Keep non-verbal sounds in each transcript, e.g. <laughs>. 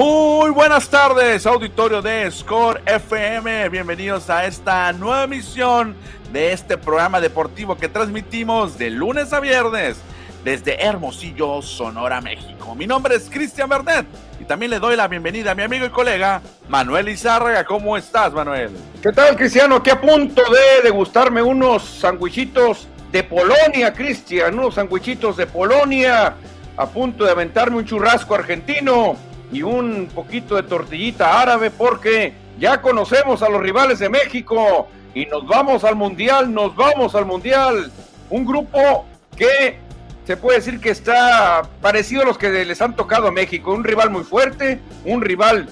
Muy buenas tardes, auditorio de Score FM. Bienvenidos a esta nueva emisión de este programa deportivo que transmitimos de lunes a viernes desde Hermosillo, Sonora, México. Mi nombre es Cristian Bernet y también le doy la bienvenida a mi amigo y colega Manuel Izárraga. ¿Cómo estás, Manuel? ¿Qué tal, Cristiano? Aquí a punto de degustarme unos sandwichitos de Polonia, Cristian, unos sandwichitos de Polonia. A punto de aventarme un churrasco argentino y un poquito de tortillita árabe porque ya conocemos a los rivales de México y nos vamos al Mundial, nos vamos al Mundial. Un grupo que se puede decir que está parecido a los que les han tocado a México. Un rival muy fuerte, un rival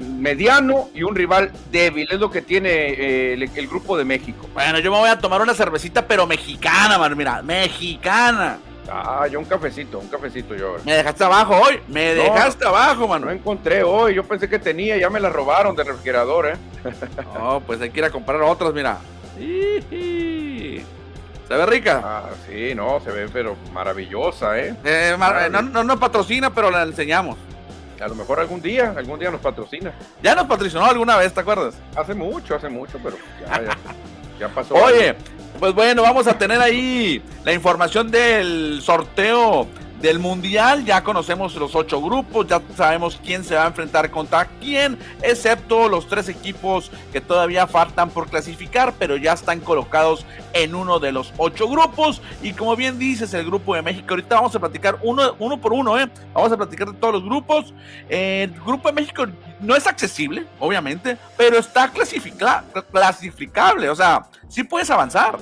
mediano y un rival débil. Es lo que tiene eh, el, el, grupo de México. Bueno, yo me voy a tomar una cervecita, pero mexicana, man, mira, mexicana. Ah, yo un cafecito, un cafecito yo. Me dejaste abajo hoy, me dejaste abajo, mano. No encontré hoy, yo pensé que tenía, ya me la robaron del refrigerador, ¿eh? No, pues hay que ir a comprar otras, mira. ¿Se ve rica? Ah, sí, no, se ve pero maravillosa, ¿eh? eh no, no nos patrocina, pero la enseñamos. A lo mejor algún día, algún día nos patrocina. Ya nos patrocinó alguna vez, ¿te acuerdas? Hace mucho, hace mucho, pero ya, ya, ya pasó. <laughs> Oye, pues bueno, vamos a tener ahí la información del sorteo del Mundial. Ya conocemos los ocho grupos, ya sabemos quién se va a enfrentar contra quién, excepto los tres equipos que todavía faltan por clasificar, pero ya están colocados en uno de los ocho grupos. Y como bien dices, el grupo de México, ahorita vamos a platicar uno, uno por uno, ¿eh? Vamos a platicar de todos los grupos. el grupo de México no es accesible, obviamente, pero está clasificable, o sea, sí puedes avanzar.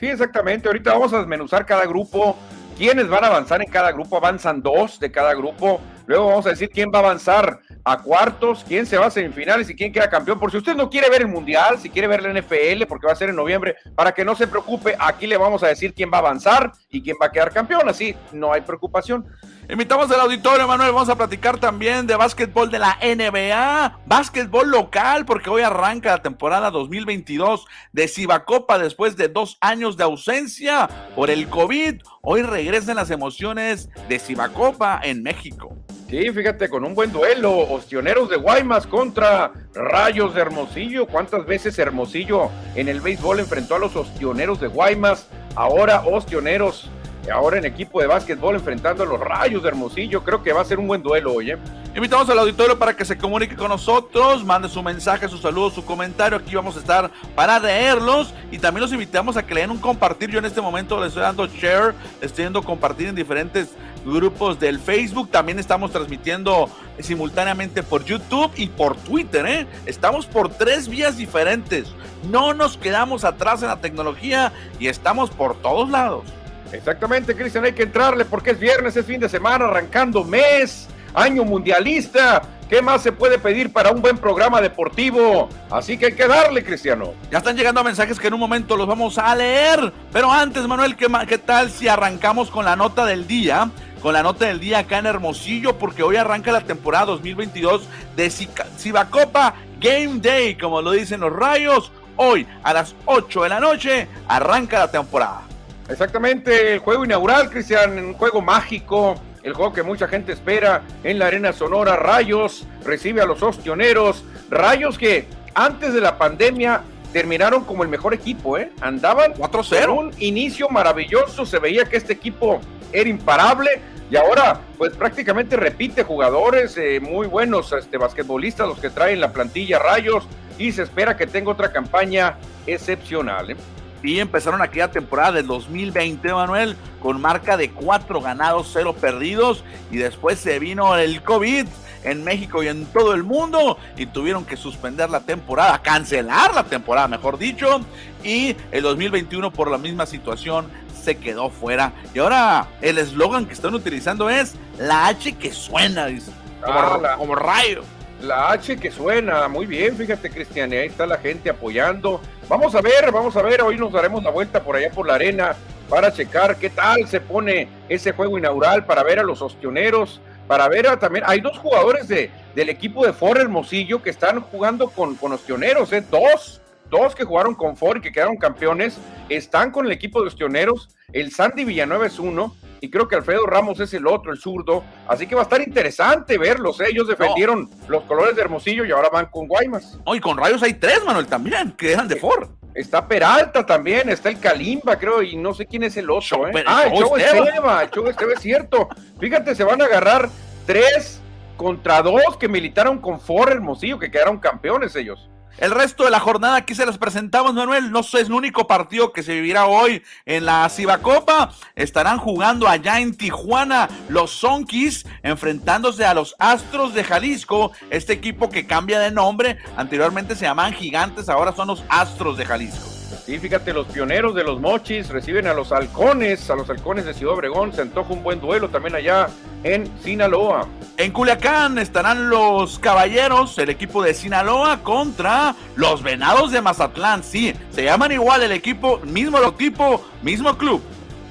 Sí, exactamente. Ahorita vamos a desmenuzar cada grupo quiénes van a avanzar en cada grupo. Avanzan dos de cada grupo. Luego vamos a decir quién va a avanzar a cuartos, quién se va a semifinales y quién queda campeón. Por si usted no quiere ver el Mundial, si quiere ver la NFL, porque va a ser en noviembre, para que no se preocupe, aquí le vamos a decir quién va a avanzar y quién va a quedar campeón. Así no hay preocupación. Invitamos al auditorio, Manuel. Vamos a platicar también de básquetbol de la NBA, básquetbol local, porque hoy arranca la temporada 2022 de Cibacopa después de dos años de ausencia por el COVID. Hoy regresan las emociones de Cibacopa en México. Sí, fíjate, con un buen duelo, Ostioneros de Guaymas contra Rayos de Hermosillo. ¿Cuántas veces Hermosillo en el béisbol enfrentó a los Ostioneros de Guaymas? Ahora Ostioneros ahora en equipo de básquetbol enfrentando a los Rayos de Hermosillo. Creo que va a ser un buen duelo, oye. Invitamos al auditorio para que se comunique con nosotros, mande su mensaje, su saludo, su comentario. Aquí vamos a estar para leerlos y también los invitamos a que le den un compartir. Yo en este momento les estoy dando share, estoy dando compartir en diferentes grupos del Facebook. También estamos transmitiendo simultáneamente por YouTube y por Twitter. ¿eh? Estamos por tres vías diferentes. No nos quedamos atrás en la tecnología y estamos por todos lados. Exactamente, Cristian, hay que entrarle porque es viernes, es fin de semana, arrancando mes, año mundialista. ¿Qué más se puede pedir para un buen programa deportivo? Así que hay que darle, Cristiano. Ya están llegando mensajes que en un momento los vamos a leer. Pero antes, Manuel, ¿qué, tal si arrancamos con la nota del día? Con la nota del día acá en Hermosillo, porque hoy arranca la temporada 2022 de Cibacopa Game Day, como lo dicen los rayos. Hoy, a las 8 de la noche, arranca la temporada. Exactamente, el juego inaugural, Cristian, un juego mágico, el juego que mucha gente espera en la Arena Sonora. Rayos recibe a los ostioneros, Rayos que antes de la pandemia terminaron como el mejor equipo, ¿eh? Andaban 4-0. Un inicio maravilloso, se veía que este equipo era imparable y ahora pues prácticamente repite jugadores eh, muy buenos, este, basquetbolistas los que traen la plantilla Rayos y se espera que tenga otra campaña excepcional. ¿eh? Y empezaron aquella temporada del 2020, Manuel, con marca de cuatro ganados, cero perdidos, y después se vino el COVID en México y en todo el mundo y tuvieron que suspender la temporada, cancelar la temporada, mejor dicho, y el 2021 por la misma situación se quedó fuera. Y ahora el eslogan que están utilizando es la H que suena, dice, como, ah, como rayo. La H que suena, muy bien, fíjate Cristian, ahí está la gente apoyando. Vamos a ver, vamos a ver, hoy nos daremos la vuelta por allá por la arena para checar qué tal se pone ese juego inaugural, para ver a los ostioneros, para ver a, también, hay dos jugadores de, del equipo de Ford Hermosillo que están jugando con, con ostioneros, ¿eh? dos, dos que jugaron con Ford y que quedaron campeones, están con el equipo de ostioneros, el Sandy Villanueva es uno, y creo que Alfredo Ramos es el otro, el zurdo. Así que va a estar interesante verlos. ¿eh? Ellos defendieron los colores de Hermosillo y ahora van con Guaymas. Oh, y con Rayos hay tres, Manuel, también, que dejan de Ford. Está Peralta también, está el Kalimba, creo, y no sé quién es el otro. ¿eh? Ah, el Chogo Esteba, el Esteba es cierto. Fíjate, se van a agarrar tres contra dos que militaron con Ford Hermosillo, que quedaron campeones ellos. El resto de la jornada aquí se las presentamos, Manuel. No es el único partido que se vivirá hoy en la Cibacopa. Estarán jugando allá en Tijuana los Sonkis, enfrentándose a los Astros de Jalisco. Este equipo que cambia de nombre. Anteriormente se llamaban Gigantes, ahora son los Astros de Jalisco. Sí, fíjate, los pioneros de los mochis reciben a los halcones, a los halcones de Ciudad Obregón. Se antoja un buen duelo también allá en Sinaloa. En Culiacán estarán los caballeros, el equipo de Sinaloa contra los venados de Mazatlán. Sí, se llaman igual el equipo, mismo logotipo, mismo club.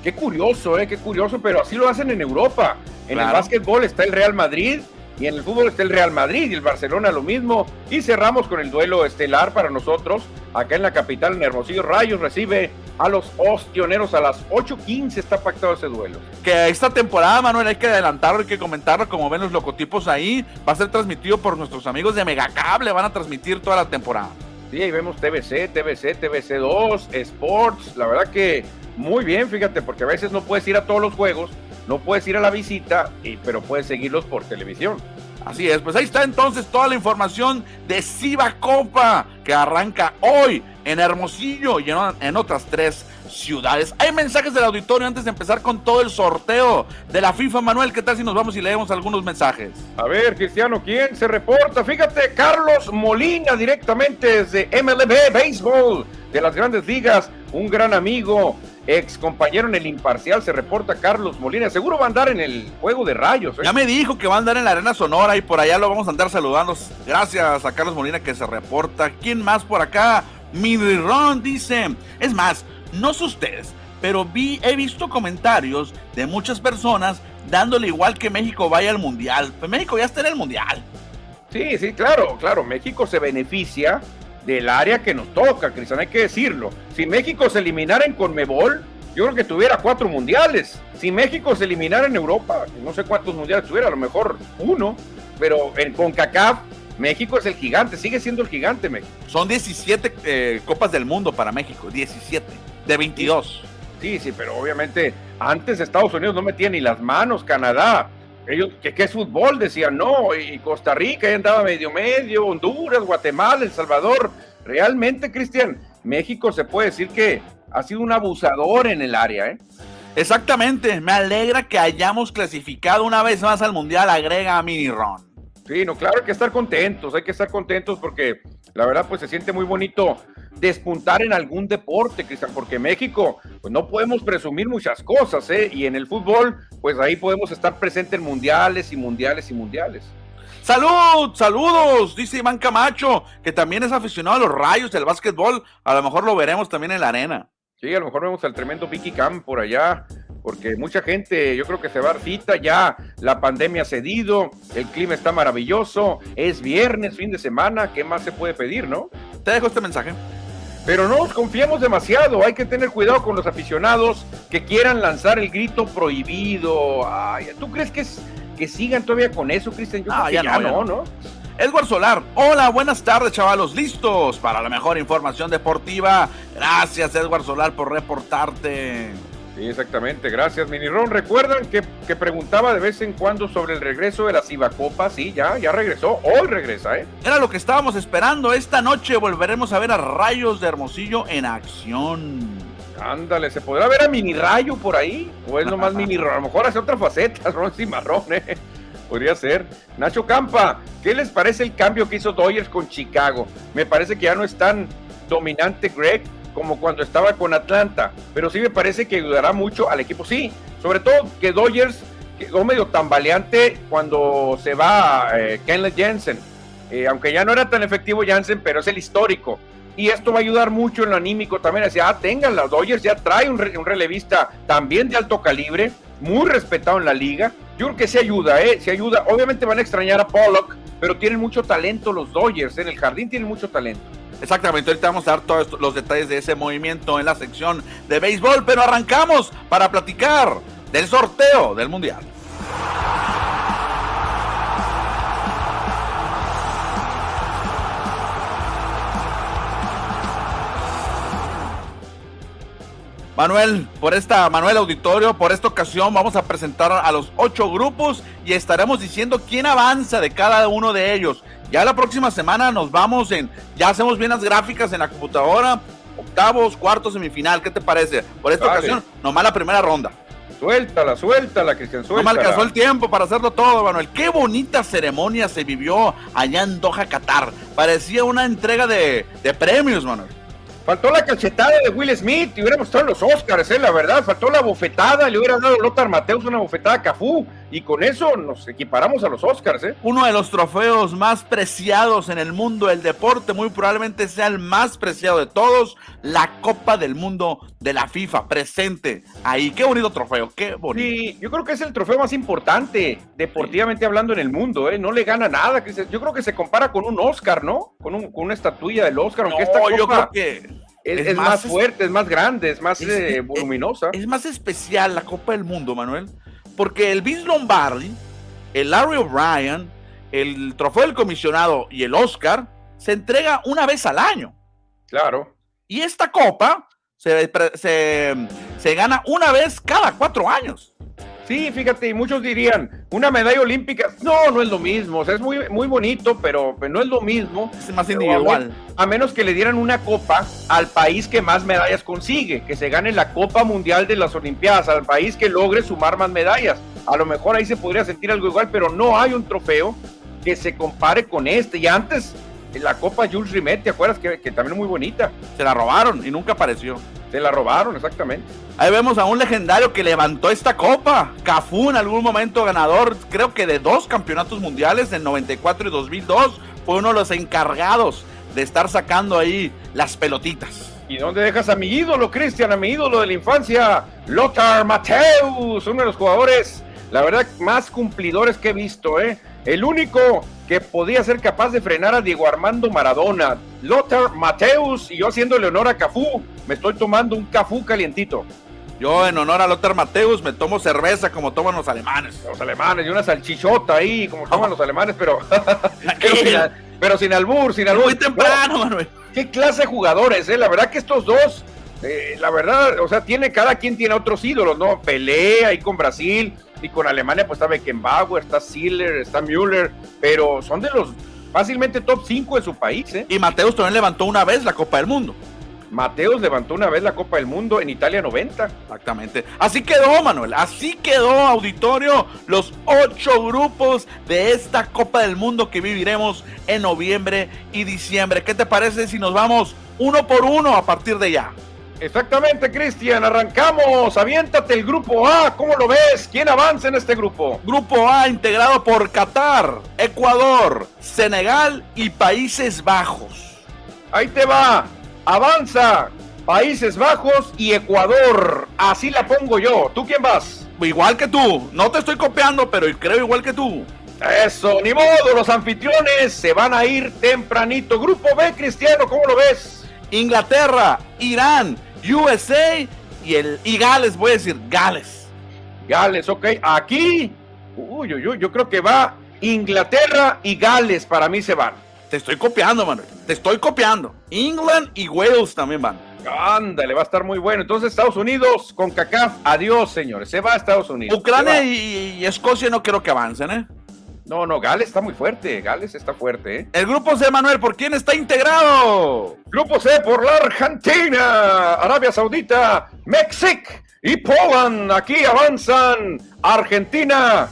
Qué curioso, eh, qué curioso, pero así lo hacen en Europa. En el básquetbol está el Real Madrid, y en el fútbol está el Real Madrid y el Barcelona lo mismo. Y cerramos con el duelo estelar para nosotros. Acá en la capital, en Hermosillo, Rayos recibe a los Ostioneros a las 8.15 está pactado ese duelo. Que esta temporada, Manuel, hay que adelantarlo, hay que comentarlo, como ven los locotipos ahí. Va a ser transmitido por nuestros amigos de Megacable, van a transmitir toda la temporada. Sí, ahí vemos TBC, TBC, TBC2, Sports. La verdad que muy bien, fíjate, porque a veces no puedes ir a todos los juegos no puedes ir a la visita, pero puedes seguirlos por televisión. Así es, pues ahí está entonces toda la información de Ciba Copa que arranca hoy en Hermosillo y en, otras tres ciudades. Hay mensajes del auditorio antes de empezar con todo el sorteo de la FIFA. Manuel, ¿qué tal si nos vamos y leemos algunos mensajes? A ver, Cristiano, ¿quién se reporta? Fíjate, Carlos Molina directamente desde MLB Baseball de las grandes ligas, un gran amigo ex compañero en el imparcial, se reporta Carlos Molina. Seguro va a andar en el juego de rayos. ¿eh? Ya me dijo que va a andar en la Arena Sonora y por allá lo vamos a andar saludando. Gracias a Carlos Molina que se reporta. ¿Quién más por acá? Ron dice. Es más, no sé ustedes, pero vi, he visto comentarios de muchas personas dándole igual que México vaya al Mundial. Pues México ya está en el Mundial. Sí, sí, claro, claro. México se beneficia del área que nos toca, Cristian, hay que decirlo. Si México se eliminara en Conmebol, yo creo que tuviera cuatro mundiales. Si México se eliminara en Europa, no sé cuántos mundiales tuviera, a lo mejor uno, pero en CONCACAF, México es el gigante, sigue siendo el gigante México. Son 17 eh, Copas del Mundo para México, 17, de 22. Sí, sí, pero obviamente antes Estados Unidos no metía ni las manos, Canadá, ellos, que qué es fútbol? Decían, no, y Costa Rica ya andaba medio medio, Honduras, Guatemala, El Salvador. Realmente, Cristian, México se puede decir que ha sido un abusador en el área, ¿eh? Exactamente, me alegra que hayamos clasificado una vez más al Mundial, agrega a Mini Ron. Sí, no, claro, hay que estar contentos, hay que estar contentos porque la verdad pues se siente muy bonito despuntar en algún deporte, Cristian, porque México pues no podemos presumir muchas cosas, ¿eh? Y en el fútbol pues ahí podemos estar presentes en mundiales y mundiales y mundiales. Salud, saludos, dice Iván Camacho, que también es aficionado a los rayos del básquetbol, a lo mejor lo veremos también en la arena. Sí, a lo mejor vemos al tremendo Vicky Cam por allá, porque mucha gente, yo creo que se va a dar cita ya, la pandemia ha cedido, el clima está maravilloso, es viernes, fin de semana, ¿qué más se puede pedir, no? Te dejo este mensaje. Pero no nos confiemos demasiado, hay que tener cuidado con los aficionados que quieran lanzar el grito prohibido. ¿Tú crees que, es, que sigan todavía con eso, Cristian? ah, ya, no, no, ¿no? Edward Solar, hola, buenas tardes, chavalos, listos para la mejor información deportiva. Gracias, Edward Solar, por reportarte. Sí, exactamente, gracias, Minirón. ¿Recuerdan que, que, preguntaba de vez en cuando sobre el regreso de la Cibacopa? Sí, ya, ya regresó, hoy regresa, ¿eh? Era lo que estábamos esperando. Esta noche volveremos a ver a Rayos de Hermosillo en acción. Ándale, ¿se podrá ver a Mini Rayo por ahí? ¿O es nomás <laughs> Mini A lo mejor hace otra faceta, <laughs> Ron Cimarrón, ¿eh? Podría ser. Nacho Campa, ¿qué les parece el cambio que hizo Dodgers con Chicago? Me parece que ya no es tan dominante Greg como cuando estaba con Atlanta, pero sí me parece que ayudará mucho al equipo. Sí, sobre todo que Dodgers quedó medio tambaleante cuando se va eh, Kenley Jensen, eh, aunque ya no era tan efectivo Jensen, pero es el histórico. Y esto va a ayudar mucho en lo anímico también. Decía, ah, tengan, los Dodgers ya trae un, relevista también de alto calibre, muy respetado en la liga yo creo que se ayuda, ¿eh? Ayuda. Obviamente van a extrañar a Pollock, pero tienen mucho talento los Dodgers. En el jardín tienen mucho talento. Exactamente, ahorita vamos a dar todos los detalles de ese movimiento en la sección de béisbol, pero arrancamos para platicar del sorteo del Mundial. Manuel, por esta, Manuel Auditorio, por esta ocasión vamos a presentar a los ocho grupos y estaremos diciendo quién avanza de cada uno de ellos. Ya la próxima semana nos vamos en, ya hacemos bien las gráficas en la computadora, octavos, cuartos, semifinal, ¿qué te parece? Por esta ocasión, nomás la primera ronda. Suéltala, suéltala, Cristian, suéltala. No me alcanzó el tiempo para hacerlo todo, Manuel. Qué bonita ceremonia se vivió allá en Doha, Qatar. Parecía una entrega de, de premios, Manuel. Faltó la cachetada de Will Smith y hubiéramos estado en los Oscars, ¿eh? la verdad. Faltó la bofetada, le hubiera dado Lothar Mateus una bofetada a Cafú y con eso nos equiparamos a los Oscars. ¿eh? Uno de los trofeos más preciados en el mundo del deporte, muy probablemente sea el más preciado de todos, la Copa del Mundo de la FIFA, presente ahí. Qué bonito trofeo, qué bonito. Sí, yo creo que es el trofeo más importante, deportivamente hablando, en el mundo. ¿eh? No le gana nada. Yo creo que se compara con un Oscar, ¿no? Con, un, con una estatuilla del Oscar, aunque esta yo creo que es, más, fuerte, es más grande, es más eh, voluminosa. Es, más especial la Copa del Mundo, Manuel, porque el Vince Lombardi, el Larry O'Brien, el Trofeo del Comisionado y el Oscar se entrega una vez al año. Claro. Y esta copa se, se gana una vez cada cuatro años. Sí, fíjate, muchos dirían, una medalla olímpica, no, no es lo mismo, o sea, es muy, muy bonito, pero no es lo mismo. Es más individual. A, menos que le dieran una copa al país que más medallas consigue, que se gane la Copa Mundial de las Olimpiadas, al país que logre sumar más medallas. A lo mejor ahí se podría sentir algo igual, pero no hay un trofeo que se compare con este. Y antes, la Copa Jules Rimet, ¿te acuerdas? Que, que también es muy bonita. Se la robaron y nunca apareció. Se la robaron, exactamente. Ahí vemos a un legendario que levantó esta copa. Cafú en algún momento ganador, creo que de dos campeonatos mundiales, en 94 y 2002. Fue uno de los encargados de estar sacando ahí las pelotitas. ¿Y dónde dejas a mi ídolo, Cristian, a mi ídolo de la infancia? Lothar Mateus, uno de los jugadores, la verdad, más cumplidores que he visto, ¿eh? El único que podía ser capaz de frenar a Diego Armando Maradona. Lothar Mateus y yo haciéndole honor a Cafú, me estoy tomando un Cafú calientito. Yo en honor a Lothar Mateus me tomo cerveza como toman los alemanes. Los alemanes y una salchichota ahí como toman los alemanes, pero <laughs> <laughs> pero sin, albur, sin albur. Muy temprano, Manuel. Qué clase de jugadores, eh. La verdad que estos dos eh, la verdad, o sea, tiene cada quien tiene otros ídolos, ¿no? Pelea ahí con Brasil, y con Alemania pues está Beckenbauer, está Siller, está Müller, pero son de los fácilmente top 5 de su país. ¿eh? Y Mateus también levantó una vez la Copa del Mundo. Mateus levantó una vez la Copa del Mundo en Italia 90. Exactamente. Así quedó, Manuel. Así quedó, auditorio, los ocho grupos de esta Copa del Mundo que viviremos en noviembre y diciembre. ¿Qué te parece si nos vamos uno por uno a partir de ya? Exactamente, Cristian. Arrancamos. Aviéntate el grupo A. ¿Cómo lo ves? ¿Quién avanza en este grupo? Grupo A integrado por Qatar, Ecuador, Senegal y Países Bajos. Ahí te va. Avanza. Países Bajos y Ecuador. Así la pongo yo. ¿Tú quién vas? Igual que tú. No te estoy copiando, pero creo igual que tú. Eso, ni modo. Los anfitriones se van a ir tempranito. Grupo B, Cristiano, ¿cómo lo ves? Inglaterra, Irán, USA y, el, y Gales, voy a decir Gales. Gales, ok. Aquí, uy, uy, yo creo que va Inglaterra y Gales, para mí se van. Te estoy copiando, Manuel. Te estoy copiando. England y Wales también van. Ándale, va a estar muy bueno. Entonces, Estados Unidos con CACAF, adiós, señores. Se va a Estados Unidos. Ucrania y, Escocia no quiero que avancen, ¿eh? No, no, Gales está muy fuerte. Gales está fuerte, ¿eh? El grupo C, Manuel, ¿por quién está integrado? Grupo C por la Argentina, Arabia Saudita, México y Poland. Aquí avanzan Argentina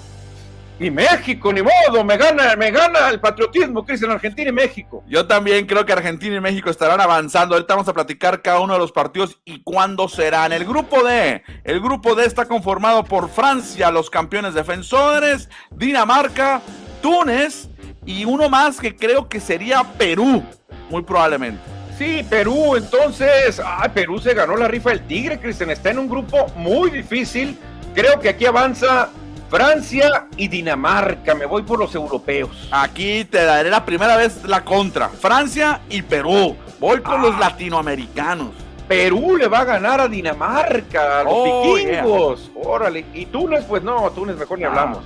y México, ni modo, me gana, me gana el patriotismo, Cristian, Argentina y México. Yo también creo que Argentina y México estarán avanzando. Ahorita vamos a platicar cada uno de los partidos y cuándo serán. El grupo D, el grupo D está conformado por Francia, los campeones defensores, Dinamarca, Túnez y uno más que creo que sería Perú, muy probablemente. Sí, Perú, entonces, ay, Perú se ganó la rifa del Tigre, Cristian, está en un grupo muy difícil. Creo que aquí avanza Francia y Dinamarca. Me voy por los europeos. Aquí te daré la primera vez la contra. Francia y Perú. Voy con los ah. latinoamericanos. Perú le va a ganar a Dinamarca, a los Oh, vikingos. Órale. Y Túnez, pues no, Túnez mejor ni Ah. hablamos.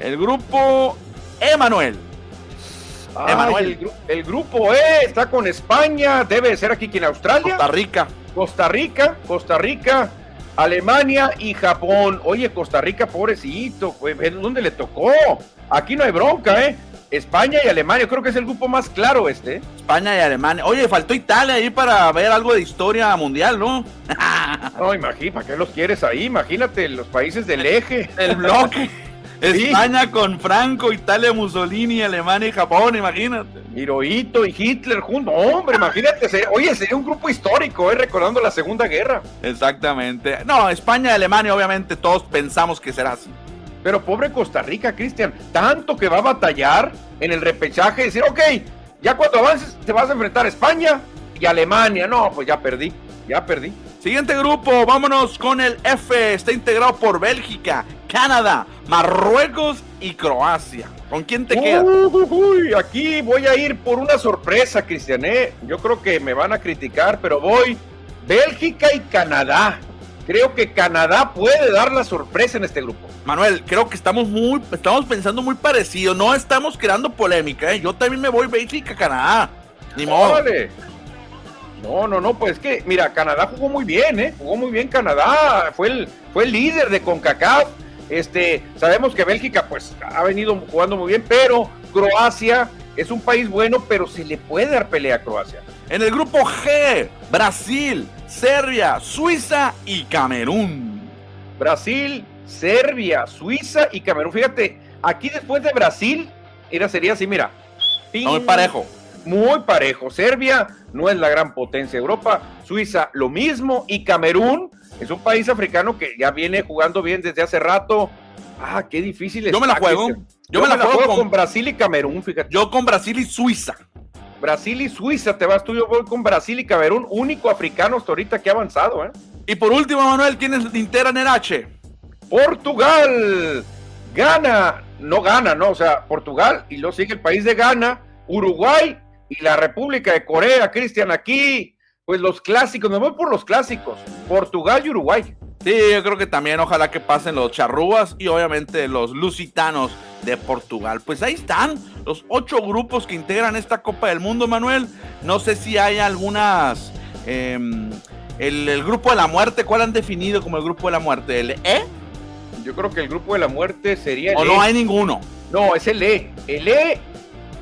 El grupo Emanuel. Ay, Emanuel. el, gru- el grupo E está con España, debe de ser aquí en Australia, Costa Rica. Costa Rica, Costa Rica, Alemania y Japón. Oye, Costa Rica, pobrecito, pues, ¿ves ¿dónde le tocó? Aquí no hay bronca, ¿eh? España y Alemania, creo que es el grupo más claro este. ¿eh? España y Alemania. Oye, faltó Italia ahí para ver algo de historia mundial, ¿no? <laughs> No, imagínate, ¿para qué los quieres ahí? Imagínate, los países del eje. El bloque. <laughs> España con Franco, Italia, Mussolini, Alemania y Japón, imagínate. Hirohito y Hitler juntos. Hombre, imagínate. sería- oye, sería un grupo histórico, ¿eh? Recordando la Segunda Guerra. Exactamente. No, España y Alemania, obviamente, todos pensamos que será así. Pero pobre Costa Rica, Cristian, tanto que va a batallar en el repechaje y decir, ok, ya cuando avances te vas a enfrentar a España y Alemania. No, pues ya perdí, ya perdí. Siguiente grupo, vámonos con el F. Está integrado por Bélgica, Canadá, Marruecos y Croacia. ¿Con quién te quedas? Uy, uy, uy, aquí voy a ir por una sorpresa, Cristian. ¿eh? Yo creo que me van a criticar, pero voy Bélgica y Canadá. Creo que Canadá puede dar la sorpresa en este grupo. Manuel, creo que estamos muy, estamos pensando muy parecido. No estamos creando polémica, ¿eh? Yo también me voy Bélgica, Canadá. Ni modo. No, no, no, pues es que, mira, Canadá jugó muy bien, ¿eh? Jugó muy bien Canadá, fue el, fue el líder de CONCACAF. Este, sabemos que Bélgica, pues, ha venido jugando muy bien, pero Croacia es un país bueno, pero se le puede dar pelea a Croacia. En el grupo G, Brasil, Serbia, Suiza y Camerún. Brasil, Serbia, Suiza y Camerún. Fíjate, aquí después de Brasil, era, sería así, mira. Muy parejo. Muy parejo. Serbia no es la gran potencia de Europa. Suiza lo mismo. Y Camerún es un país africano que ya viene jugando bien desde hace rato. Ah, qué difícil Yo me la juego. Cristian. Yo, me la juego con... con, Brasil y Camerún, fíjate. yo con Brasil y Suiza. Brasil y Suiza te vas tú, yo voy con Brasil y Camerún, único africano hasta ahorita que ha avanzado, ¿eh? Y por último, Manuel, ¿quién es integran el H? Portugal gana, no gana, ¿no? O sea, Portugal y luego sigue el país de Ghana, Uruguay y la República de Corea, Cristian, aquí, pues los clásicos, me voy por los clásicos, Portugal y Uruguay. Sí, yo creo que también ojalá que pasen los charrúas y obviamente los lusitanos de Portugal. Pues ahí están los ocho grupos que integran esta Copa del Mundo, Manuel. No sé si hay algunas... eh, el, el grupo de la muerte, ¿cuál han definido como el grupo de la muerte? ¿El E? Yo creo que el grupo de la muerte sería el ¿O E. no hay ninguno? No, es el E. El E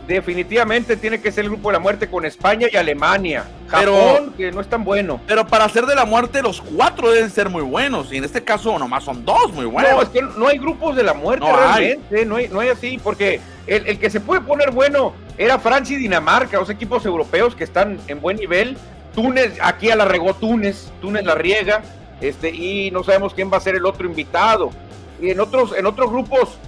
definitivamente tiene que ser el grupo de la muerte con España y Alemania. Pero- Japón, que no es tan bueno. Pero para ser de la muerte, los cuatro deben ser muy buenos. Y en este caso, nomás son dos muy buenos. No, es que no hay grupos de la muerte No hay. realmente, no hay, no hay así, porque el, el que se puede poner bueno era Francia y Dinamarca, dos equipos europeos que están en buen nivel. Túnez, aquí a la regó Túnez, Túnez la riega, este, y no sabemos quién va a ser el otro invitado. Y en otros, en otros grupos,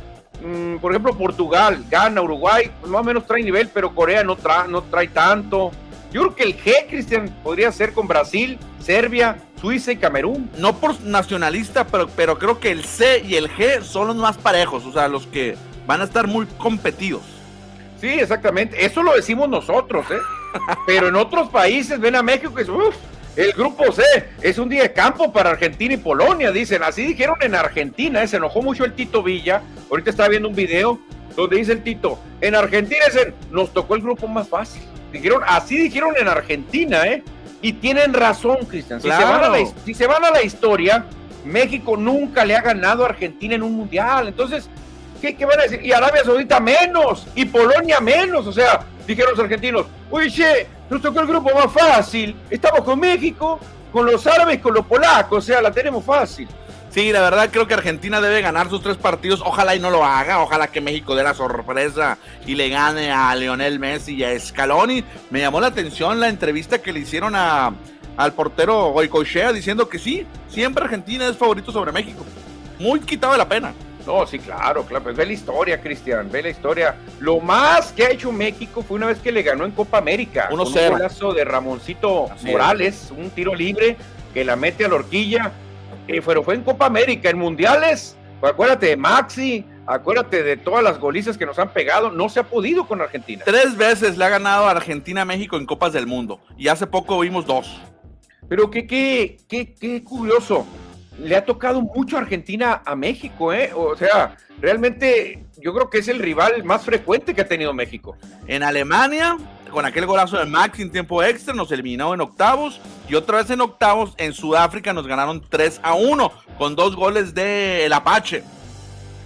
mm, por ejemplo, Portugal, Ghana, Uruguay, pues más o menos trae nivel, pero Corea no, tra- no trae tanto. Yo creo que el G, Cristian, podría ser con Brasil, Serbia, Suiza y Camerún. no por nacionalista, pero, pero creo que el C y el G son los más parejos, o sea, los que van a estar muy competidos. Sí, exactamente. Eso lo decimos nosotros, ¿eh? <laughs> Pero en otros países ven a México y dicen, "Uf, el grupo C es un día de campo para Argentina y Polonia, dicen. Así dijeron en Argentina, ¿eh? se enojó mucho el Tito Villa. Ahorita estaba viendo un video donde dice el Tito, en Argentina dicen, nos tocó el grupo más fácil. Dijeron, así dijeron en Argentina, ¿eh? Y tienen razón, Cristian. Si, se Claro. van a la his- si se van a la historia, México nunca le ha ganado a Argentina en un mundial. Entonces, ¿Qué, qué van a decir? Y Arabia Saudita menos, y Polonia menos. O sea, dijeron los argentinos, oye, nos tocó el grupo más fácil. Estamos con México, con los árabes, con los polacos. O sea, la tenemos fácil. Sí, la verdad creo que Argentina debe ganar sus tres partidos. Ojalá y no lo haga. Ojalá que México dé la sorpresa y le gane a Lionel Messi y a Scaloni. Me llamó la atención la entrevista que le hicieron a, al portero Goicoechea diciendo que sí, siempre Argentina es favorito sobre México. Muy quitado de la pena. No, sí, claro, claro. Pues ve la historia, Cristian, ve la historia. Lo más que ha hecho México fue una vez que le ganó en Copa América. 1-0. con Un golazo de Ramoncito Así es. Morales, un tiro libre que la mete a la horquilla. Eh, pero fue en Copa América, en Mundiales. Pues acuérdate de Maxi, acuérdate de todas las golizas que nos han pegado. No se ha podido con Argentina. Tres veces le ha ganado a Argentina a México en Copas del Mundo. Y hace poco vimos dos. Pero qué, qué, qué, qué curioso. Le ha tocado mucho Argentina a México, ¿eh? O sea, realmente yo creo que es el rival más frecuente que ha tenido México. En Alemania, con aquel golazo de Max en tiempo extra, nos eliminó en octavos. Y otra vez en octavos, en Sudáfrica nos ganaron 3 a 1 con dos goles de el Apache.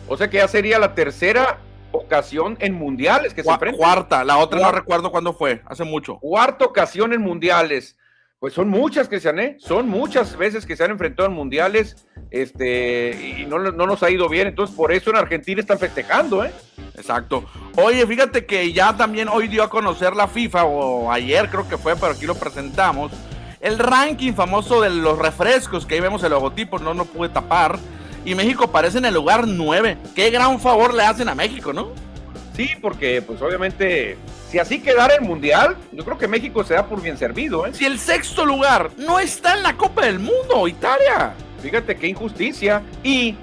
O sea que ya sería la tercera ocasión en mundiales que se enfrentan. Cuarta, la otra no recuerdo cuándo fue, hace mucho. Cuarta ocasión en mundiales. Pues son muchas, Cristian, ¿eh? Son muchas veces que se han enfrentado en mundiales este, y no, no nos ha ido bien. Entonces, por eso en Argentina están festejando, ¿eh? Exacto. Oye, fíjate que ya también hoy dio a conocer la FIFA, o ayer creo que fue, pero aquí lo presentamos. El ranking famoso de los refrescos, que ahí vemos el logotipo, no lo pude tapar. Y México aparece en el lugar 9. Qué gran favor le hacen a México, ¿no? Sí, porque pues obviamente si así quedara el mundial, yo creo que México se da por bien servido. ¿eh? Si el sexto lugar no está en la Copa del Mundo, Italia. Fíjate qué injusticia. Y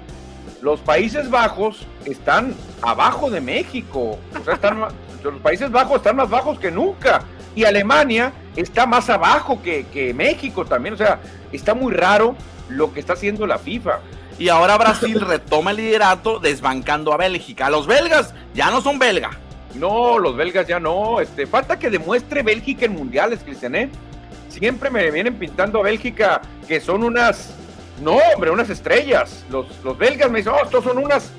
los Países Bajos están abajo de México. O sea, están, <laughs> los Países Bajos están más bajos que nunca. Y Alemania está más abajo que, que México también. O sea, está muy raro lo que está haciendo la FIFA. Y ahora Brasil <laughs> retoma el liderato desbancando a Bélgica. Los belgas ya no son belga. No, los belgas ya no. Este, falta que demuestre Bélgica en mundiales, Cristian, ¿eh? Siempre me vienen pintando a Bélgica que son unas. No, hombre, unas estrellas. Los, los belgas me dicen, oh, estos son unas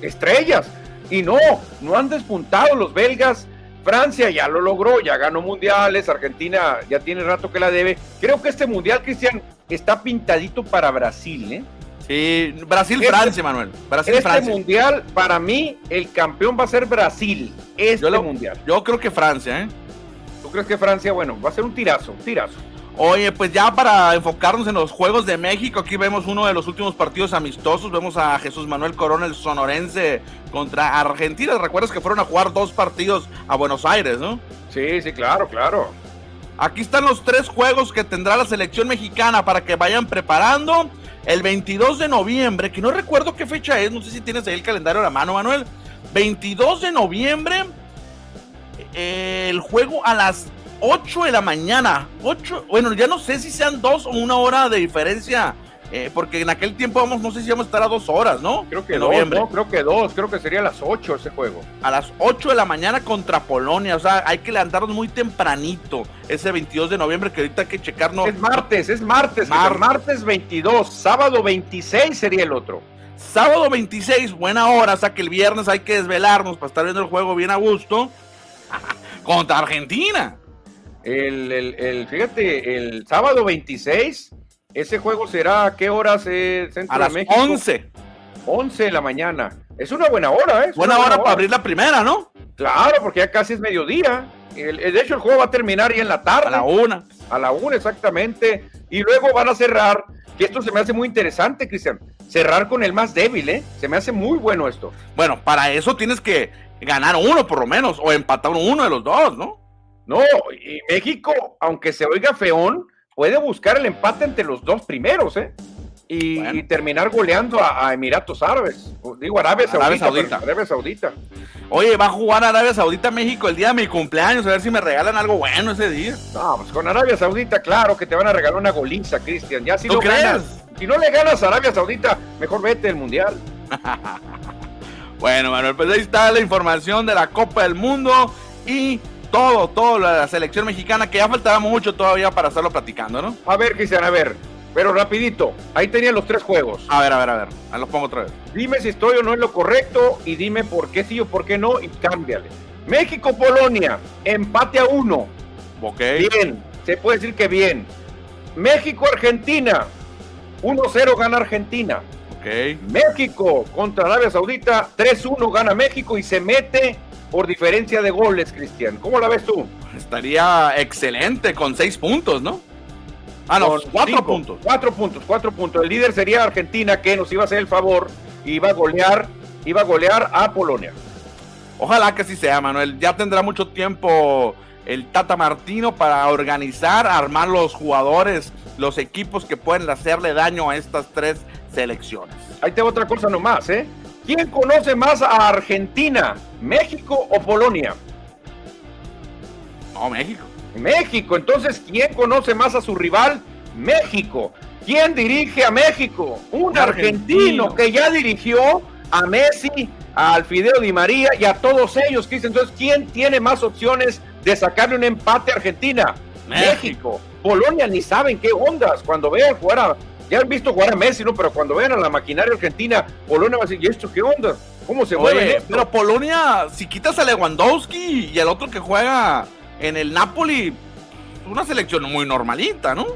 estrellas. Y no, no han despuntado los belgas. Francia ya lo logró, ya ganó mundiales. Argentina ya tiene rato que la debe. Creo que este mundial, Cristian, está pintadito para Brasil, ¿eh? Sí, Brasil-Francia, este, Manuel. Brasil-Francia. Este mundial, para mí, el campeón va a ser Brasil. Este mundial. Yo creo que Francia, ¿eh? ¿Tú crees que Francia, bueno, va a ser un tirazo, un tirazo? Oye, pues ya para enfocarnos en los Juegos de México, aquí vemos uno de los últimos partidos amistosos. Vemos a Jesús Manuel Corona, el sonorense, contra Argentina. ¿Recuerdas que fueron a jugar dos partidos a Buenos Aires, no? Sí, sí, claro, claro. Aquí están los tres juegos que tendrá la selección mexicana para que vayan preparando el 22 de noviembre, que no recuerdo qué fecha es, no sé si tienes ahí el calendario a la mano, Manuel. 22 de noviembre, eh, el juego a las 8 de la mañana. 8, bueno, ya no sé si sean dos o una hora de diferencia eh, porque en aquel tiempo vamos, no sé si vamos a estar a dos horas, ¿no? Creo que dos, no, creo que dos, creo que sería a las ocho ese juego. A las ocho de la mañana contra Polonia, o sea, hay que levantarnos muy tempranito ese 22 de noviembre, que ahorita hay que checarnos. Es martes, es martes, martes, martes 22, sábado 26 sería el otro. Sábado 26, buena hora, o sea que el viernes hay que desvelarnos para estar viendo el juego bien a gusto <laughs> contra Argentina. El, el, el, fíjate, el sábado 26 ese juego será a qué horas es Centro a las 11. 11 de la mañana. Es una buena hora, ¿eh? Buena, hora, para abrir la primera, ¿no? Claro, porque ya casi es mediodía. de hecho, el juego va a terminar ya en la tarde. A la una. A la una, exactamente. Y luego van a cerrar, que esto se me hace muy interesante, Cristian. Cerrar con el más débil, ¿eh? Se me hace muy bueno esto. Bueno, para eso tienes que ganar uno por lo menos, o empatar uno de los dos, ¿no? No, y México, aunque se oiga feón, puede buscar el empate entre los dos primeros, ¿eh? Y, terminar goleando a, Emiratos Árabes. Digo, Arabia Saudita. Arabia Saudita. Oye, va a jugar Arabia Saudita México el día de mi cumpleaños, a ver si me regalan algo bueno ese día. No, pues con Arabia Saudita, claro que te van a regalar una goliza, Cristian. Ya si no ganas, si no le ganas a Arabia Saudita, mejor vete al Mundial. <laughs> bueno, Manuel, pues ahí está la información de la Copa del Mundo y todo, todo la selección mexicana, que ya faltaba mucho todavía para estarlo platicando, ¿no? A ver, Cristian, a ver, pero rapidito, ahí tenían los tres juegos. A ver, a ver, a ver, ahí los pongo otra vez. Dime si estoy o no en lo correcto y dime por qué sí o por qué no y cámbiale. México-Polonia, empate a uno. Ok. Bien, se puede decir que bien. México-Argentina, 1-0 gana Argentina. México contra Arabia Saudita, 3-1 gana México y se mete por diferencia de goles, Cristian. ¿Cómo la ves tú? Estaría excelente con seis puntos, ¿no? Ah, no, cuatro puntos. Cuatro puntos, cuatro puntos. El líder sería Argentina, que nos iba a hacer el favor, iba a golear, iba a golear a Polonia. Ojalá que así sea, Manuel. Ya tendrá mucho tiempo el Tata Martino para organizar, armar los jugadores, los equipos que pueden hacerle daño a estas tres selecciones. Ahí tengo otra cosa nomás, ¿eh? ¿Quién conoce más a Argentina, México o Polonia? No, México. México. Entonces, ¿quién conoce más a su rival? México. ¿Quién dirige a México? Un argentino, que ya dirigió a Messi, al Fideo Di María y a todos ellos. Entonces, ¿quién tiene más opciones de sacarle un empate a Argentina? México. Polonia ni saben qué ondas. Cuando vean jugar a. Ya han visto jugar a Messi, ¿no? Pero cuando vean a la maquinaria argentina, Polonia va a decir, ¿y esto qué onda? ¿Cómo se mueve? Pero Polonia, si quitas a Lewandowski y al otro que juega en el Napoli, una selección muy normalita, ¿no?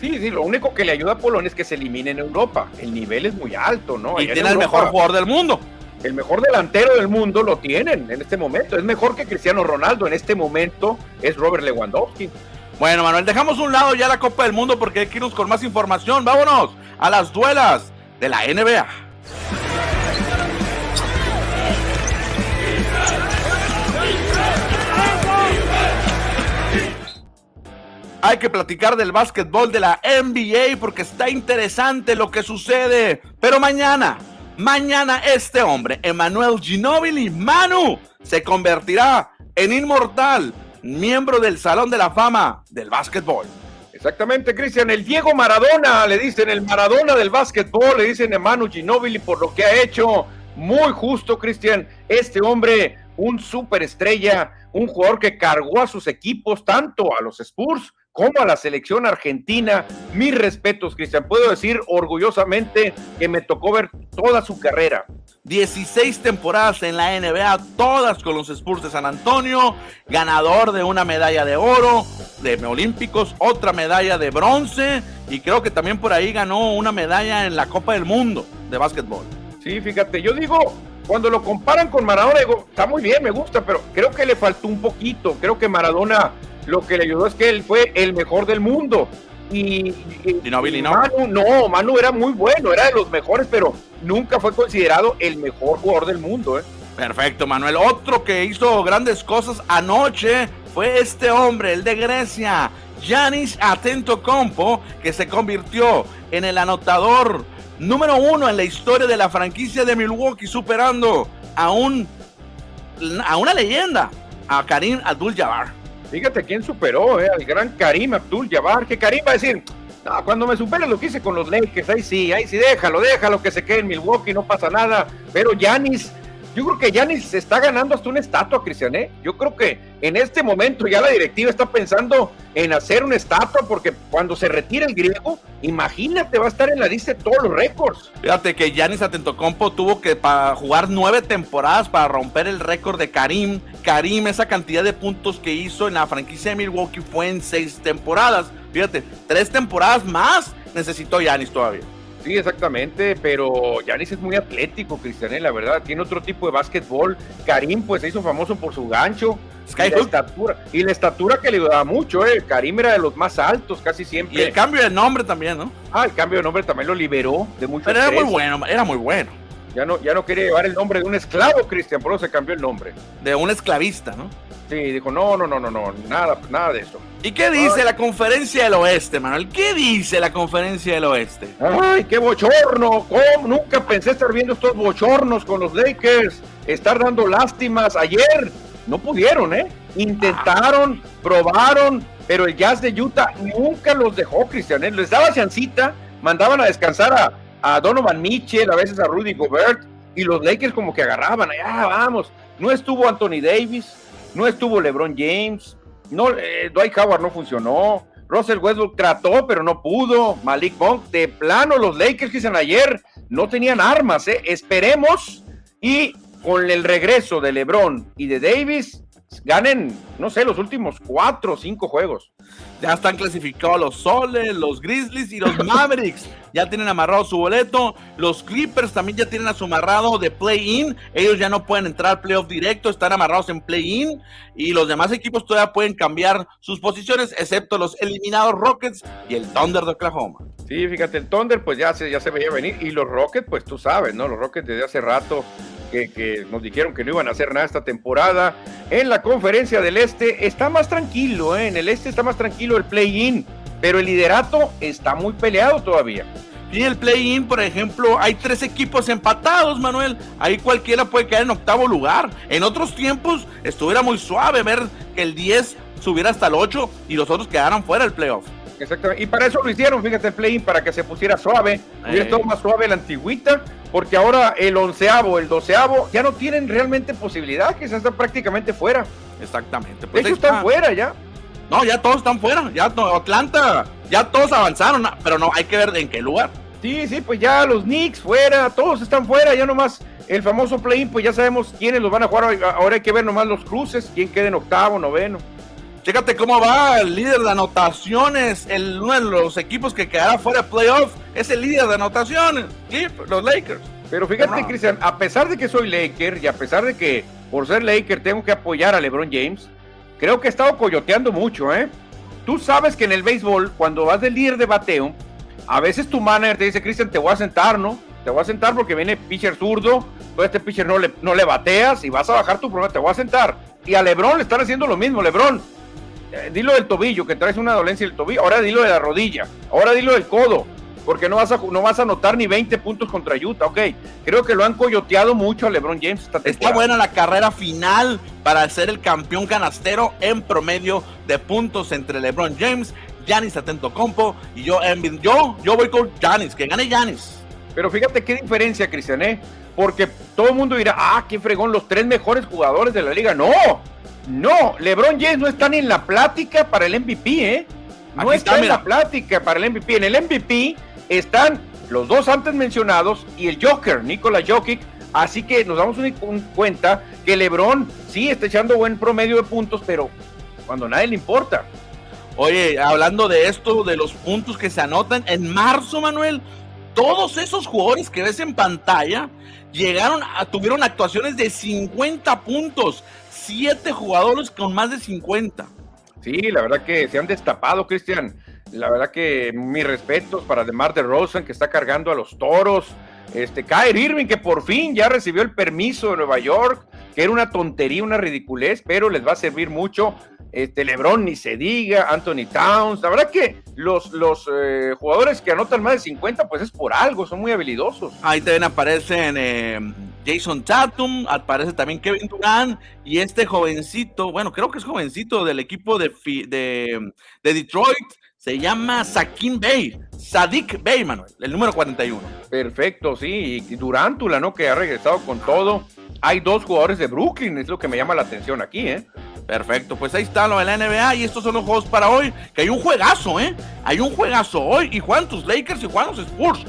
Sí, sí, lo único que le ayuda a Polonia es que se elimine en Europa. El nivel es muy alto, ¿no? Y tiene el mejor jugador del mundo. El mejor delantero del mundo lo tienen en este momento. Es mejor que Cristiano Ronaldo en este momento, es Robert Lewandowski. Bueno, Manuel, dejamos un lado ya la Copa del Mundo porque hay que irnos con más información. Vámonos a las duelas de la NBA. Hay que platicar del básquetbol de la NBA porque está interesante lo que sucede. Pero mañana, mañana este hombre, Emmanuel Ginobili, Manu, se convertirá en inmortal, miembro del Salón de la Fama del básquetbol. Exactamente, Cristian. El Diego Maradona, le dicen el Maradona del básquetbol, le dicen Emmanuel Ginobili por lo que ha hecho. Muy justo, Cristian. Este hombre, un superestrella, un jugador que cargó a sus equipos, tanto a los Spurs como a la selección argentina. Mis respetos, Cristian. Puedo decir orgullosamente que me tocó ver toda su carrera. 16 temporadas en la NBA, todas con los Spurs de San Antonio, ganador de una medalla de oro de Olímpicos, otra medalla de bronce y creo que también por ahí ganó una medalla en la Copa del Mundo de básquetbol. Sí, fíjate, yo digo, cuando lo comparan con Maradona, digo, está muy bien, me gusta, pero creo que le faltó un poquito. Creo que Maradona lo que le ayudó es que él fue el mejor del mundo. Y, no, Manu, no, Manu era muy bueno, era de los mejores, pero nunca fue considerado el mejor jugador del mundo. ¿eh? Perfecto, Manuel. Otro que hizo grandes cosas anoche fue este hombre, el de Grecia, Yanis Atento Compo, que se convirtió en el anotador número uno en la historia de la franquicia de Milwaukee, superando a un a una leyenda, a Karim Abdul-Jabbar. Fíjate quién superó, eh, al gran Karim Abdul Jabbar, que Karim va a decir, no, cuando me supere lo que hice con los Lakers, ahí sí, ahí sí, déjalo, déjalo que se quede en Milwaukee, no pasa nada. Pero Yanis yo creo que Yanis se está ganando hasta una estatua, Cristian. ¿eh? Yo creo que en este momento ya la directiva está pensando en hacer una estatua porque cuando se retire el griego, imagínate, va a estar en la lista de todos los récords. Fíjate que Yanis Atentocompo tuvo que jugar nueve temporadas para romper el récord de Karim. Karim, esa cantidad de puntos que hizo en la franquicia de Milwaukee fue en seis temporadas. Fíjate, tres temporadas más necesitó Yanis todavía. Sí, exactamente, pero Yanis es muy atlético, Cristian, ¿eh? la verdad, tiene otro tipo de básquetbol. Karim, pues, se hizo famoso por su gancho. Y la, estatura, y la estatura que le daba mucho, ¿eh? Karim era de los más altos casi siempre. Y el cambio de nombre también, ¿no? Ah, el cambio de nombre también lo liberó de mucho Pero era muy bueno, era muy bueno. Ya no, ya no quería llevar el nombre de un esclavo, Cristian, por eso se cambió el nombre. De un esclavista, ¿no? Sí, dijo, no, no, no, no, no, nada, nada de eso. ¿Y qué dice la conferencia del oeste, Manuel? ¿Qué dice la conferencia del oeste? Ay, qué bochorno. ¿Cómo? Nunca pensé estar viendo estos bochornos con los Lakers. Estar dando lástimas. Ayer no pudieron, ¿eh? Intentaron, probaron, pero el Jazz de Utah nunca los dejó, Cristian. ¿eh? Les daba chancita, mandaban a descansar a, a Donovan Mitchell, a veces a Rudy Gobert, y los Lakers como que agarraban, allá vamos. No estuvo Anthony Davis, no estuvo LeBron James, no, eh, Dwight Howard no funcionó, Russell Westbrook trató, pero no pudo, Malik Monk, de plano, los Lakers que dicen ayer no tenían armas, ¿eh? esperemos. Y con el regreso de LeBron y de Davis, ganen, no sé, los últimos cuatro o cinco juegos. Ya están clasificados los Soles, los Grizzlies y los <laughs> Mavericks. ya tienen amarrado su boleto. Los Clippers también ya tienen a su amarrado de play-in. Ellos ya no pueden entrar al playoff directo, están amarrados en play-in. Y los demás equipos todavía pueden cambiar sus posiciones, excepto los eliminados Rockets y el Thunder de Oklahoma. Sí, fíjate, el Thunder pues ya se, ya se veía venir. Y los Rockets, pues tú sabes, ¿no? Los Rockets desde hace rato que, nos dijeron que no iban a hacer nada esta temporada. En la conferencia del Este está más tranquilo, ¿eh? en el Este está más tranquilo el play-in, pero el liderato está muy peleado todavía. Y el play-in, por ejemplo, hay tres equipos empatados, Manuel. Ahí cualquiera puede caer en octavo lugar. En otros tiempos estuviera muy suave ver que el 10 subiera hasta el 8 y los otros quedaran fuera del playoff. Exactamente. Y para eso lo hicieron, fíjate, el play para que se pusiera suave. Hubiera estado más suave la antigüita, porque ahora el onceavo, el doceavo, ya no tienen realmente posibilidad, que se están prácticamente fuera. Exactamente. Pues de hecho, están fuera ya. No, ya todos están fuera. Ya Atlanta, ya todos avanzaron, pero no, hay que ver en qué lugar. Sí, sí, pues ya los Knicks fuera, todos están fuera, ya nomás el famoso play-in, pues ya sabemos quiénes los van a jugar. Ahora hay que ver nomás los cruces, quién queda en octavo, noveno. Fíjate cómo va el líder de anotaciones, el, uno de los equipos que quedará fuera de playoff, es el líder de anotaciones, los Lakers. Pero fíjate, Cristian, a pesar de que soy Laker y a pesar de que por ser Laker tengo que apoyar a LeBron James, creo que he estado coyoteando mucho, ¿eh? Tú sabes que en el béisbol, cuando vas del líder de bateo, a veces tu manager te dice, Cristian, te voy a sentar, ¿no? Te voy a sentar porque viene pitcher zurdo, todo este pitcher no le, no le bateas y vas a bajar tu problema, te voy a sentar. Y a Lebron le están haciendo lo mismo, Lebron. Eh, dilo del tobillo, que traes una dolencia del tobillo, ahora dilo de la rodilla, ahora dilo del codo, porque no vas a, no vas a anotar ni 20 puntos contra Utah, ok. Creo que lo han coyoteado mucho a LeBron James. Está buena la carrera final para ser el campeón canastero en promedio de puntos entre LeBron James Janis Atento Compo y yo, yo, yo voy con Janis, que gane Janis. Pero fíjate qué diferencia, Cristian, ¿eh? Porque todo el mundo dirá, ah, qué fregón, los tres mejores jugadores de la liga. No, no, LeBron James no está ni en la plática para el MVP, ¿eh? No está, en la plática para el MVP. En el MVP están los dos antes mencionados y el Joker, Nikola Jokic. Así que nos damos cuenta que LeBron sí está echando buen promedio de puntos, pero cuando nadie le importa. Oye, hablando de esto, de los puntos que se anotan, en marzo, Manuel, todos esos jugadores que ves en pantalla llegaron a, tuvieron actuaciones de 50 puntos. Siete jugadores con más de 50. Sí, la verdad que se han destapado, Cristian. La verdad que mis respetos para DeMar de Rosen, que está cargando a los toros. Este, Kyrie Irving, que por fin ya recibió el permiso de Nueva York, que era una tontería, una ridiculez, pero les va a servir mucho este LeBron ni se diga, Anthony Towns, la verdad que los, los eh, jugadores que anotan más de 50 pues es por algo, son muy habilidosos. Ahí también aparecen eh, Jason Tatum, aparece también Kevin Durant y este jovencito, bueno, creo que es jovencito del equipo de, de, de Detroit, se llama Sakin Bay, Sadik Bay, Manuel, el número 41. Perfecto, sí, y Durántula, ¿no? Que ha regresado con todo. Hay dos jugadores de Brooklyn, es lo que me llama la atención aquí, ¿eh? Perfecto, pues ahí está lo de la NBA y estos son los juegos para hoy, que hay un juegazo, ¿eh? Hay un juegazo hoy y juegan tus Lakers y juegan los Spurs.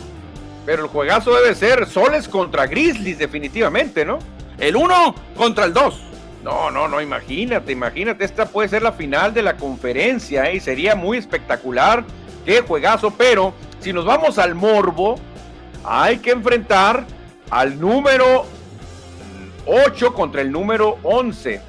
Pero el juegazo debe ser Soles contra Grizzlies definitivamente, ¿no? El uno contra el 2. No, no, no, imagínate, imagínate, esta puede ser la final de la conferencia ¿eh? y sería muy espectacular. Qué juegazo, pero si nos vamos al morbo, hay que enfrentar al número 8 contra el número 11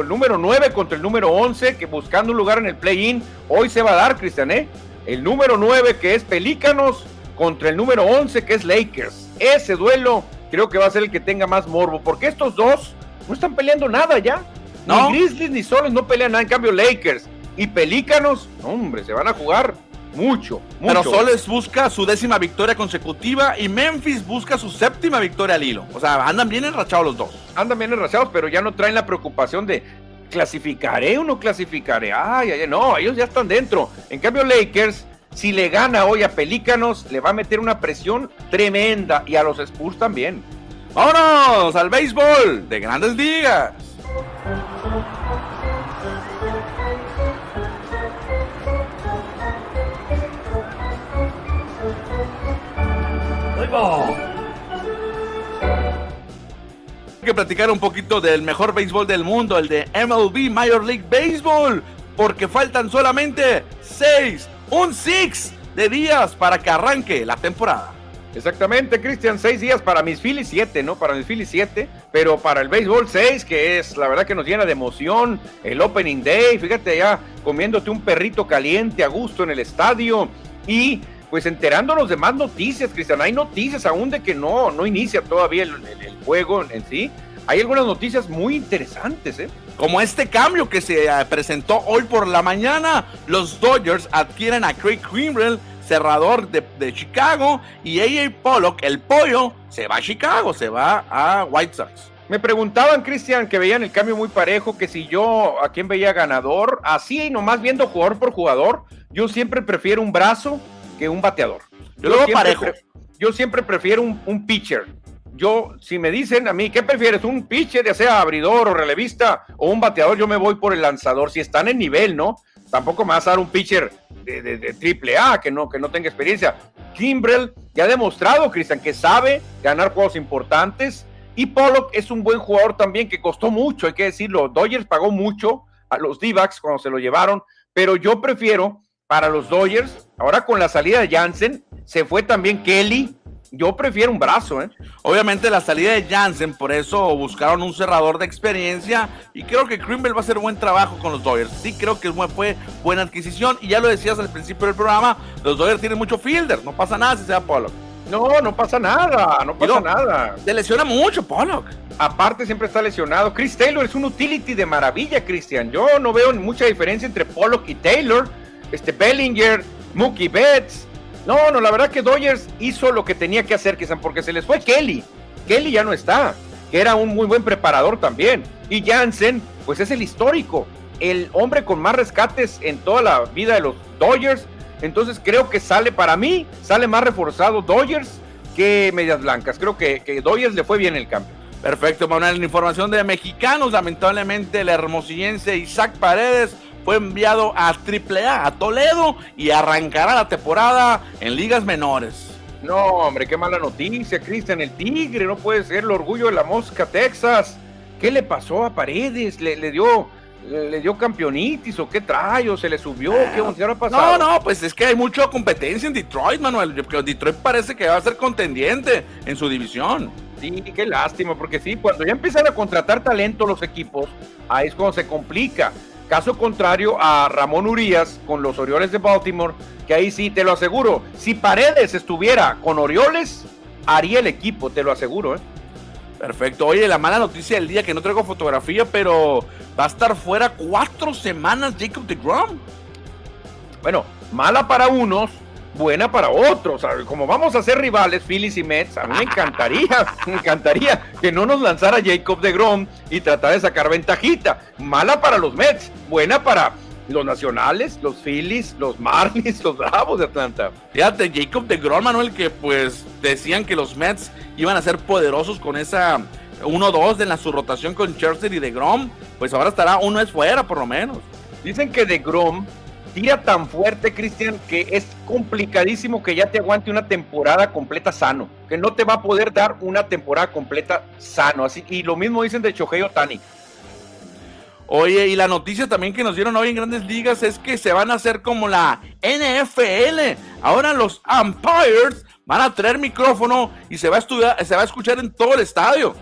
el número 9 contra el número 11, que buscando un lugar en el play-in, hoy se va a dar, Cristian, ¿eh? El número 9, que es Pelícanos, contra el número 11, que es Lakers. Ese duelo creo que va a ser el que tenga más morbo, porque estos dos no están peleando nada ya. ¿No? Ni Grizzlies ni Soles no pelean nada, en cambio Lakers y Pelícanos, hombre, se van a jugar mucho, Pero Soles busca su décima victoria consecutiva y Memphis busca su séptima victoria al hilo. O sea, andan bien enrachados los dos. Andan bien enrachados, pero ya no traen la preocupación de clasificaré o no clasificaré. Ay, ay, no, ellos ya están dentro. En cambio, Lakers, si le gana hoy a Pelícanos, le va a meter una presión tremenda y a los Spurs también. Vámonos al béisbol de grandes ligas. Hay que platicar un poquito del mejor béisbol del mundo, el de MLB Major League Baseball, porque faltan solamente seis, un six de días para que arranque la temporada. Exactamente, Cristian, seis días para mis Phillies, siete, ¿no? Para mis Phillies, siete, pero para el béisbol, seis, que es la verdad que nos llena de emoción. El Opening Day, fíjate ya comiéndote un perrito caliente a gusto en el estadio y pues enterándonos de más noticias, Cristian. Hay noticias aún de que no, no inicia todavía el, juego en sí. Hay algunas noticias muy interesantes, ¿eh? Como este cambio que se eh, presentó hoy por la mañana. Los Dodgers adquieren a Craig Kimbrell, cerrador de, de, Chicago, y AJ Pollock, el pollo, se va a Chicago, se va a White Sox. Me preguntaban, Cristian, que veían el cambio muy parejo, que si yo a quién veía ganador, así nomás viendo jugador por jugador, yo siempre prefiero un brazo que un bateador. Yo, lo veo parejo. yo siempre prefiero un, un, pitcher. Yo, si me dicen a mí, ¿qué prefieres? ¿Un pitcher, ya sea abridor o relevista, o un bateador? Yo me voy por el lanzador, si están en nivel, ¿no? Tampoco me vas a dar un pitcher de, triple A que no, que no tenga experiencia. Kimbrell ya ha demostrado, Cristian, que sabe ganar juegos importantes y Pollock es un buen jugador también que costó mucho, hay que decirlo. Dodgers pagó mucho a los d cuando se lo llevaron, pero yo prefiero para los Dodgers, ahora con la salida de Jansen, se fue también Kelly. Yo prefiero un brazo, ¿eh? Obviamente la salida de Jansen, por eso buscaron un cerrador de experiencia y creo que Krimble va a hacer buen trabajo con los Dodgers. Sí, creo que fue buena adquisición y ya lo decías al principio del programa, los Dodgers tienen mucho fielder, no pasa nada si sea Pollock. No, no pasa nada, no pasa nada. Se lesiona mucho, Pollock. Aparte, siempre está lesionado. Chris Taylor es un utility de maravilla, Christian. Yo no veo mucha diferencia entre Pollock y Taylor. Este Bellinger, Mookie Betts. No, no, la verdad que Dodgers hizo lo que tenía que hacer, Cristian, porque se les fue Kelly. Kelly ya no está, que era un muy buen preparador también. Y Jansen, pues es el histórico, el hombre con más rescates en toda la vida de los Dodgers entonces creo que sale para mí, sale más reforzado Dodgers que Medias Blancas. Creo que, que Dodgers le fue bien el cambio. Perfecto, Manuel. Información de mexicanos, lamentablemente el hermosillense Isaac Paredes fue enviado a AAA, a Toledo, y arrancará la temporada en ligas menores. No, hombre, qué mala noticia, Cristian. El Tigre no puede ser el orgullo de la mosca, Texas. ¿Qué le pasó a Paredes? Le, le dio le dio campeonitis o qué trae o se le subió, qué, qué ha pasado. No, no, pues es que hay mucha competencia en Detroit, Manuel. Detroit parece que va a ser contendiente en su división. Sí, qué lástima, porque sí, cuando ya empiezan a contratar talento los equipos, ahí es cuando se complica. Caso contrario a Ramón Urias con los Orioles de Baltimore, que ahí sí, te lo aseguro, si Paredes estuviera con Orioles, haría el equipo, te lo aseguro, ¿eh? Perfecto. Oye, la mala noticia del día que no traigo fotografía, pero va a estar fuera cuatro semanas Jacob de Grom. Bueno, mala para unos, buena para otros. Como vamos a ser rivales, Phillies y Mets, a mí me <laughs> encantaría, <laughs> me encantaría que no nos lanzara Jacob de Grom y tratar de sacar ventajita. Mala para los Mets, buena para los nacionales, los Phillies, los Marlins, los Bravos de Atlanta. Fíjate, Jacob de Grom, Manuel, que pues decían que los Mets iban a ser poderosos con esa 1-2 de la su rotación con Chester y de Grom, pues ahora estará uno es fuera por lo menos. Dicen que de Grom tira tan fuerte, Cristian, que es complicadísimo que ya te aguante una temporada completa sano, que no te va a poder dar una temporada completa sano. Así y lo mismo dicen de Shohei Otani. Oye, y la noticia también que nos dieron hoy en Grandes Ligas es que se van a hacer como la NFL. Ahora los umpires van a traer micrófono y se va a estudiar, se va a escuchar en todo el estadio.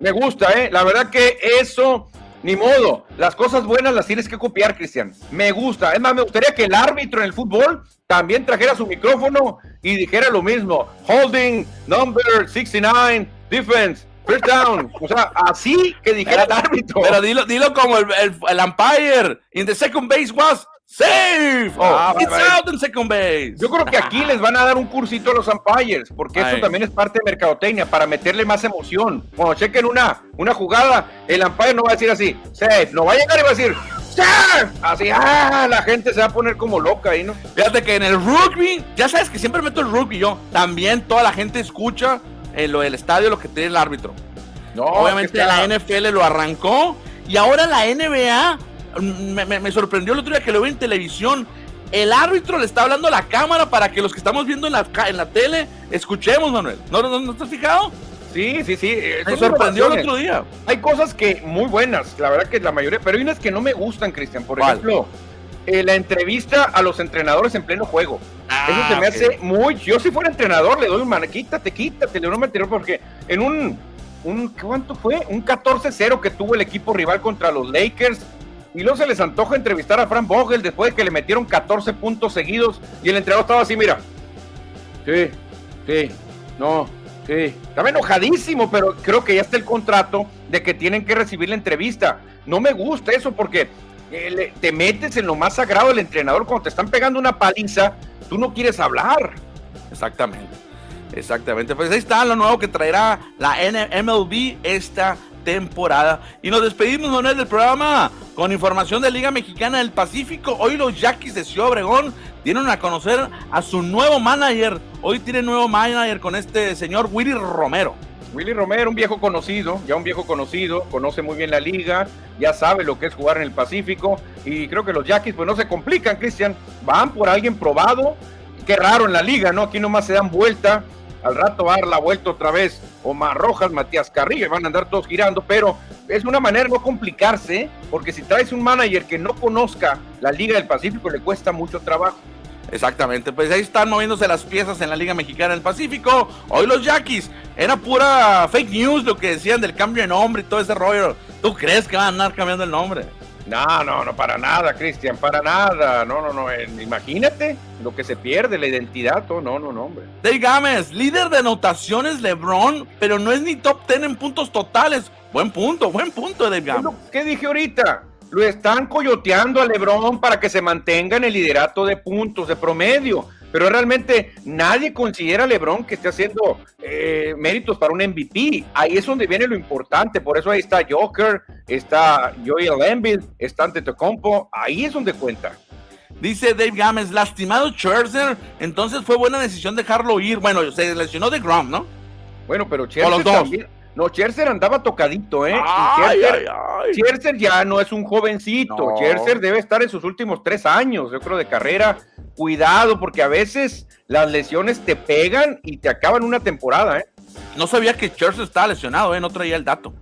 Me gusta, ¿eh? La verdad que eso, ni modo. Las cosas buenas las tienes que copiar, Cristian. Me gusta. Es más, me gustaría que el árbitro en el fútbol también trajera su micrófono y dijera lo mismo. Holding, number 69, defense. First down. O sea, así que dijera el árbitro. Pero dilo, dilo como el, el, umpire. In the second base was safe. Oh, ah, it's out in second base. Yo creo que aquí les van a dar un cursito a los umpires, porque eso también es parte de mercadotecnia, para meterle más emoción. Cuando chequen una, una jugada, el umpire no va a decir así, safe. No va a llegar y va a decir, safe. Así, ah, la gente se va a poner como loca ahí, ¿no? Fíjate que en el rugby, ya sabes que siempre meto el rugby yo, también toda la gente escucha en lo del estadio lo que tiene el árbitro. No, Obviamente la NFL lo arrancó y ahora la NBA me, sorprendió el otro día que lo vi en televisión. El árbitro le está hablando a la cámara para que los que estamos viendo en la, en la tele escuchemos, Manuel. ¿No, no, no estás fijado? Sí, sí, sí. Me sorprendió el otro día. Hay cosas que muy buenas, la verdad que la mayoría, pero hay unas que no me gustan, Cristian. Por ejemplo, eh, la entrevista a los entrenadores en pleno juego. Ah, Eso se me hace muy. Yo, si fuera entrenador, le doy un mano, quítate, quítate, le doy un porque en un, un. ¿Cuánto fue? Un 14-0 que tuvo el equipo rival contra los Lakers. Y luego se les antoja entrevistar a Frank Vogel después de que le metieron 14 puntos seguidos. Y el entrenador estaba así, mira. Sí, sí, no, sí. Estaba enojadísimo, pero creo que ya está el contrato de que tienen que recibir la entrevista. No me gusta eso porque te metes en lo más sagrado del entrenador cuando te están pegando una paliza, tú no quieres hablar. Exactamente. Exactamente, pues ahí está lo nuevo que traerá la MLB esta temporada. Y nos despedimos, Manuel, del programa con información de Liga Mexicana del Pacífico. Hoy los Yaquis de Ciudad Obregón dieron a conocer a su nuevo manager. Hoy tiene nuevo manager con este señor Willy Romero. Willy Romero, un viejo conocido, ya un viejo conocido, conoce muy bien la liga, ya sabe lo que es jugar en el Pacífico y creo que los Yaquis pues no se complican, Cristian, van por alguien probado, qué raro en la liga, ¿no? Aquí nomás se dan vuelta, al rato va a dar la vuelta otra vez Omar Rojas, Matías Carrillo, van a andar todos girando, pero es una manera de no complicarse, porque si traes un manager que no conozca la Liga del Pacífico le cuesta mucho trabajo. Exactamente, pues ahí están moviéndose las piezas en la Liga Mexicana del Pacífico. Hoy los Yaquis, era pura fake news lo que decían del cambio de nombre y todo ese rollo. ¿Tú crees que van a andar cambiando el nombre? No, no, no, para nada, Cristian, para nada. No, no, no. imagínate lo que se pierde, la identidad. no, no, no, hombre. Dave Gámez, líder de anotaciones LeBron, pero no es ni top 10 en puntos totales. Buen punto, buen punto, Dave Gámez. ¿Qué dije ahorita? Lo están coyoteando a LeBron para que se mantenga en el liderato de puntos, de promedio. Pero realmente nadie considera a LeBron que esté haciendo eh, méritos para un MVP. Ahí es donde viene lo importante. Por eso ahí está Joker, está Joel Embiid, está Antetokounmpo. Ahí es donde cuenta. Dice Dave Gámez, lastimado Scherzer, entonces fue buena decisión dejarlo ir. Bueno, se lesionó de Grom, ¿no? Bueno, pero Scherzer también, no, Scherzer andaba tocadito, ¿eh? Scherzer, ya no es un jovencito. No. debe estar en sus últimos tres años, yo creo, de carrera. Cuidado, porque a veces las lesiones te pegan y te acaban una temporada, ¿eh? No sabía que Scherzer estaba lesionado, ¿eh? No traía el dato.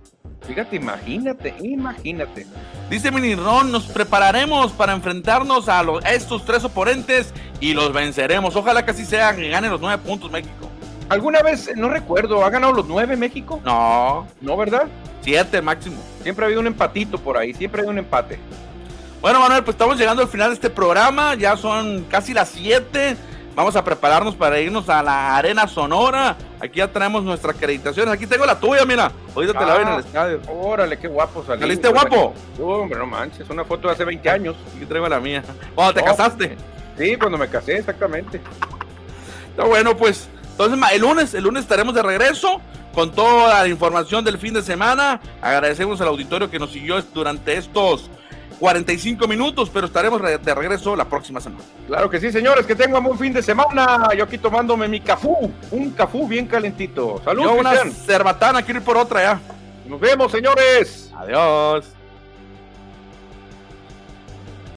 Fíjate, imagínate, imagínate. Dice Ron, nos prepararemos para enfrentarnos a, los, a estos tres oponentes y los venceremos. Ojalá que así sea, que gane los nueve puntos México. ¿Alguna vez, no recuerdo, ha ganado los nueve México? No. ¿No, verdad? Siete máximo. Siempre ha habido un empatito por ahí, siempre ha habido un empate. Bueno, Manuel, pues estamos llegando al final de este programa, ya son casi las siete. Vamos a prepararnos para irnos a la Arena Sonora. Aquí ya tenemos nuestra acreditación. Aquí tengo la tuya, mira. Ahorita te la ven en el ah, estadio. Órale, qué guapo salí. ¿Saliste guapo? hombre, no manches. Una foto de hace 20 años. Aquí traigo la mía. ¿Cuándo te casaste? Sí, cuando me casé, exactamente. Está bueno, pues entonces, el lunes, el lunes estaremos de regreso con toda la información del fin de semana. Agradecemos al auditorio que nos siguió durante estos 45 minutos, pero estaremos de regreso la próxima semana. Claro que sí, señores, que tengan buen fin de semana. Yo aquí tomándome mi cafú, un cafú bien calentito. Saludos. Una cerbatana, quiero ir por otra ya. Nos vemos, señores. Adiós.